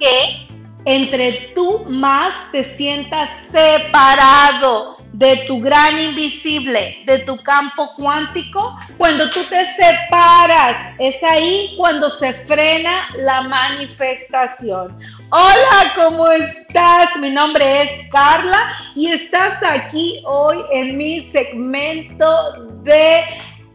que entre tú más te sientas separado de tu gran invisible, de tu campo cuántico, cuando tú te separas, es ahí cuando se frena la manifestación. Hola, ¿cómo estás? Mi nombre es Carla y estás aquí hoy en mi segmento de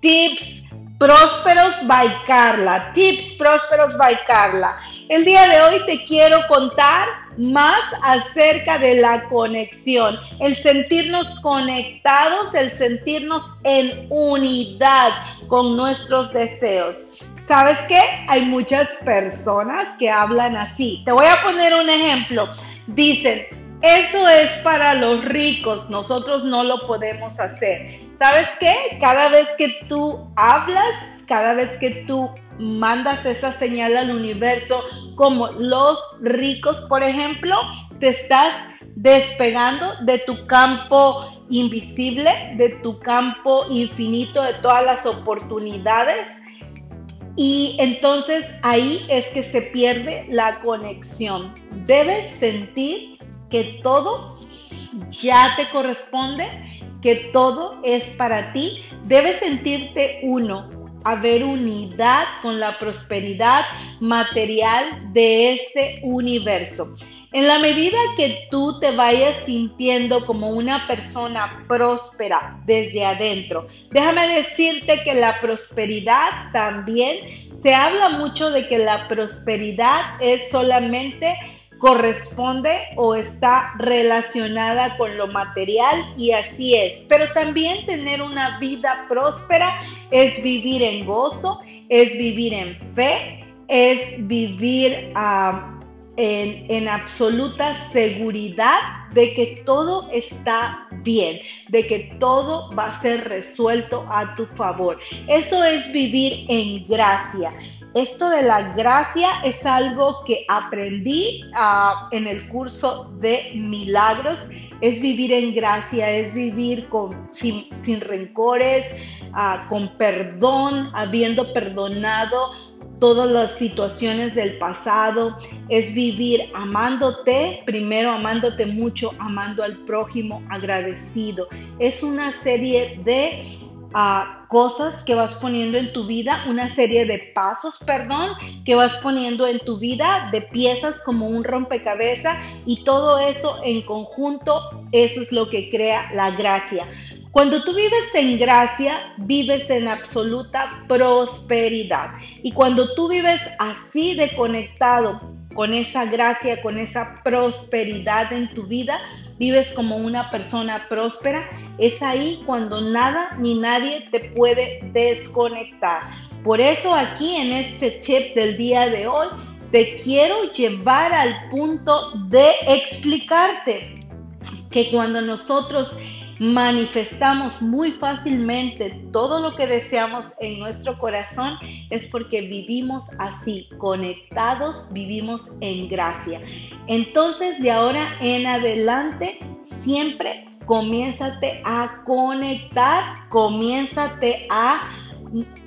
tips prósperos by Carla. Tips prósperos by Carla. El día de hoy te quiero contar más acerca de la conexión, el sentirnos conectados, el sentirnos en unidad con nuestros deseos. ¿Sabes qué? Hay muchas personas que hablan así. Te voy a poner un ejemplo. Dicen, eso es para los ricos, nosotros no lo podemos hacer. ¿Sabes qué? Cada vez que tú hablas, cada vez que tú mandas esa señal al universo, como los ricos, por ejemplo, te estás despegando de tu campo invisible, de tu campo infinito, de todas las oportunidades. Y entonces ahí es que se pierde la conexión. Debes sentir que todo ya te corresponde, que todo es para ti. Debes sentirte uno, haber unidad con la prosperidad material de este universo. En la medida que tú te vayas sintiendo como una persona próspera desde adentro, déjame decirte que la prosperidad también, se habla mucho de que la prosperidad es solamente corresponde o está relacionada con lo material y así es. Pero también tener una vida próspera es vivir en gozo, es vivir en fe, es vivir en absoluta seguridad de que todo está bien, de que todo va a ser resuelto a tu favor. Eso es vivir en gracia. Esto de la gracia es algo que aprendí ah, en el curso de milagros. Es vivir en gracia, es vivir con, sin, rencores, ah, con perdón, habiendo perdonado todas las situaciones del pasado, es vivir amándote, primero amándote mucho, amando al prójimo, agradecido. Es una serie de a cosas que vas poniendo en tu vida, una serie de pasos, perdón, que vas poniendo en tu vida, de piezas como un rompecabezas y todo eso en conjunto, eso es lo que crea la gracia. Cuando tú vives en gracia, vives en absoluta prosperidad. Y cuando tú vives así de conectado con esa gracia, con esa prosperidad en tu vida, vives como una persona próspera, es ahí cuando nada ni nadie te puede desconectar. Por eso aquí en este chip del día de hoy te quiero llevar al punto de explicarte que cuando nosotros manifestamos muy fácilmente todo lo que deseamos en nuestro corazón es porque vivimos así, conectados, vivimos en gracia. Entonces de ahora en adelante siempre comiénzate a conectar, comiénzate a,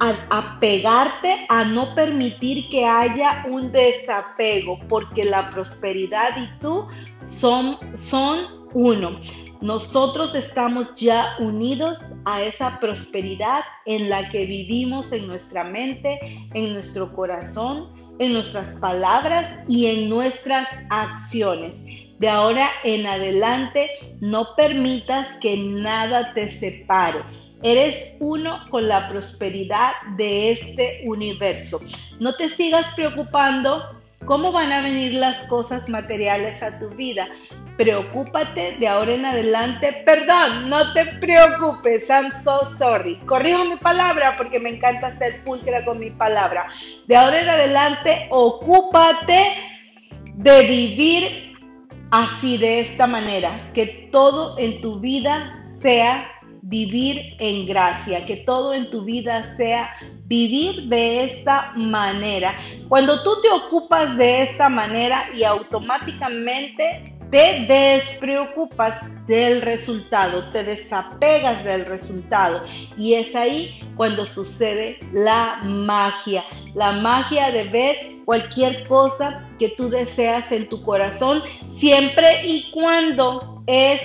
a, pegarte, a no permitir que haya un desapego, porque la prosperidad y tú son, son uno. Nosotros estamos ya unidos a esa prosperidad en la que vivimos en nuestra mente, en nuestro corazón, en nuestras palabras y en nuestras acciones. De ahora en adelante, no permitas que nada te separe. Eres uno con la prosperidad de este universo. No te sigas preocupando cómo van a venir las cosas materiales a tu vida. Preocúpate de ahora en adelante. Perdón, no te preocupes. I'm so sorry. Corrijo mi palabra porque me encanta ser pulcra con mi palabra. De ahora en adelante, ocúpate de vivir así, de esta manera. Que todo en tu vida sea vivir en gracia, que todo en tu vida sea vivir de esta manera. Cuando tú te ocupas de esta manera y automáticamente te despreocupas, del resultado, te desapegas del resultado. Y es ahí cuando sucede la magia, la magia de ver cualquier cosa que tú deseas en tu corazón, siempre y cuando es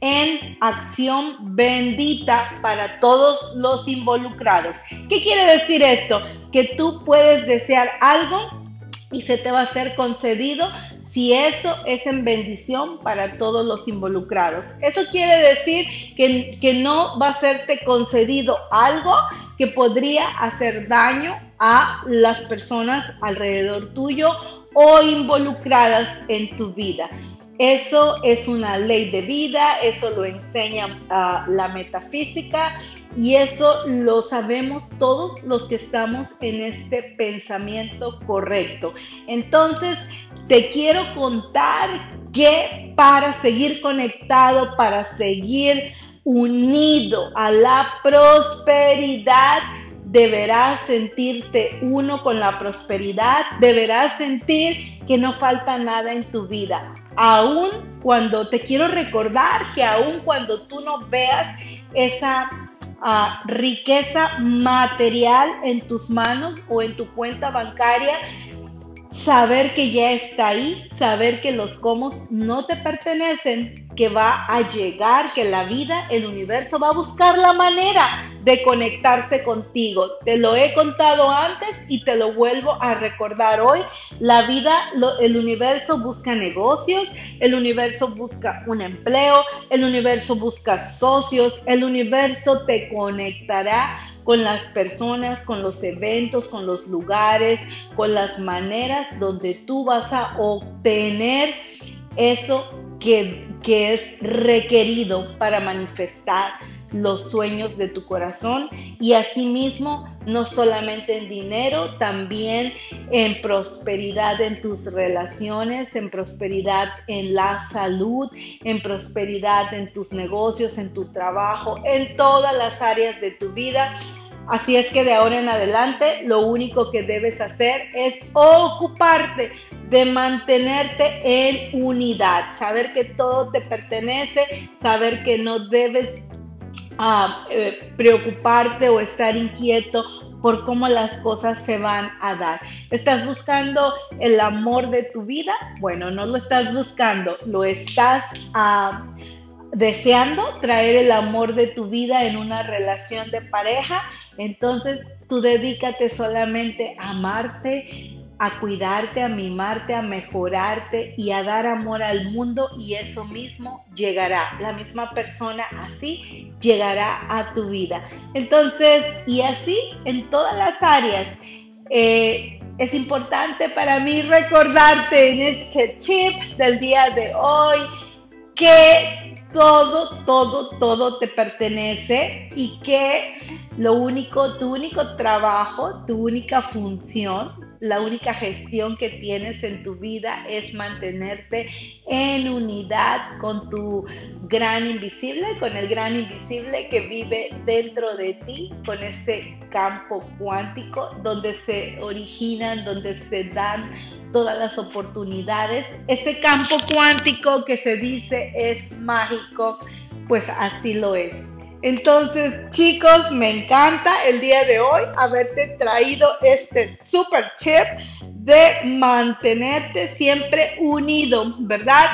en acción bendita para todos los involucrados. ¿Qué quiere decir esto? Que tú puedes desear algo y se te va a ser concedido si eso es en bendición para todos los involucrados. Eso quiere decir que, que no va a serte concedido algo que podría hacer daño a las personas alrededor tuyo o involucradas en tu vida. Eso es una ley de vida, eso lo enseña ah, la metafísica y eso lo sabemos todos los que estamos en este pensamiento correcto. Entonces, te quiero contar que para seguir conectado, para seguir unido a la prosperidad, deberás sentirte uno con la prosperidad, deberás sentir que no falta nada en tu vida aún cuando te quiero recordar que aún cuando tú no veas esa ah, riqueza material en tus manos o en tu cuenta bancaria, saber que ya está ahí, saber que los comos no te pertenecen, que va a llegar, que la vida, el universo va a buscar la manera de conectarse contigo. Te lo he contado antes y te lo vuelvo a recordar hoy. La vida, el universo busca negocios, el universo busca un empleo, el universo busca socios, el universo te conectará con las personas, con los eventos, con los lugares, con las maneras donde tú vas a obtener eso que, que es requerido para manifestar los sueños de tu corazón y asimismo no solamente en dinero, también en prosperidad en tus relaciones, en prosperidad en la salud, en prosperidad en tus negocios, en tu trabajo, en todas las áreas de tu vida. Así es que de ahora en adelante lo único que debes hacer es ocuparte de mantenerte en unidad, saber que todo te pertenece, saber que no debes a eh, preocuparte o estar inquieto por cómo las cosas se van a dar. ¿Estás buscando el amor de tu vida? Bueno, no lo estás buscando, lo estás ah, deseando traer el amor de tu vida en una relación de pareja. Entonces tú dedícate solamente a amarte a cuidarte, a mimarte, a mejorarte y a dar amor al mundo y eso mismo llegará. La misma persona así llegará a tu vida. Entonces, y así en todas las áreas. Eh, es importante para mí recordarte en este tip del día de hoy que todo, todo, todo te pertenece y que lo único, tu único trabajo, tu única función la única gestión que tienes en tu vida es mantenerte en unidad con tu gran invisible, con el gran invisible que vive dentro de ti, con ese campo cuántico donde se originan, donde se dan todas las oportunidades. Ese campo cuántico que se dice es mágico, pues así lo es. Entonces, chicos, me encanta el día de hoy haberte traído este super tip de mantenerte siempre unido, ¿verdad?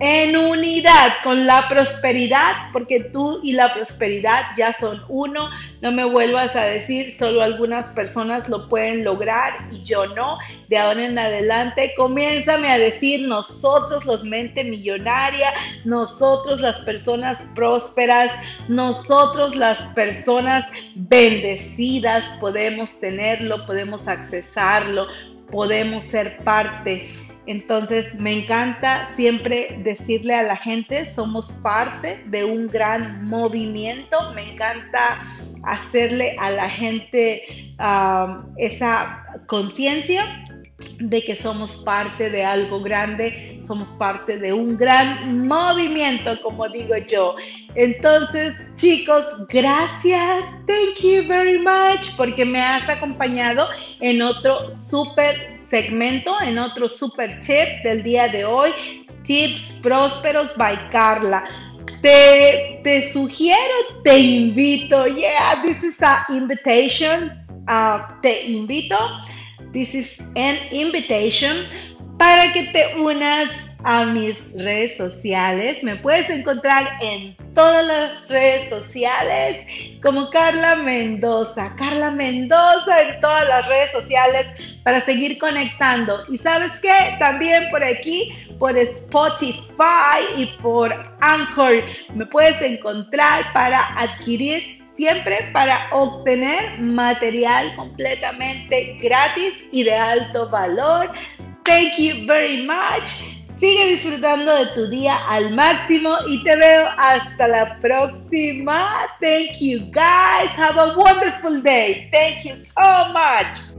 En unidad con la prosperidad, porque tú y la prosperidad ya son uno. No me vuelvas a decir, solo algunas personas lo pueden lograr y yo no. De ahora en adelante, comiénzame a decir nosotros los mente millonaria, nosotros las personas prósperas, nosotros las personas bendecidas podemos tenerlo, podemos accesarlo, podemos ser parte. Entonces me encanta siempre decirle a la gente, somos parte de un gran movimiento, me encanta hacerle a la gente esa conciencia de que somos parte de algo grande, somos parte de un gran movimiento, como digo yo. Entonces, chicos, gracias, thank you very much, porque me has acompañado en otro super segmento, en otro super tip del día de hoy, Tips Prósperos by Carla. te, te sugiero, te invito. Yeah, this is an invitation. Uh, te invito. This is an invitation para que te unas a mis redes sociales. Me puedes encontrar en todas las redes sociales como Carla Mendoza. Carla Mendoza en todas las redes sociales para seguir conectando. Y sabes qué? También por aquí, por Spotify y por Anchor, me puedes encontrar para adquirir siempre para obtener material completamente gratis y de alto valor. Thank you very much. Sigue disfrutando de tu día al máximo y te veo hasta la próxima. Thank you guys. Have a wonderful day. Thank you so much.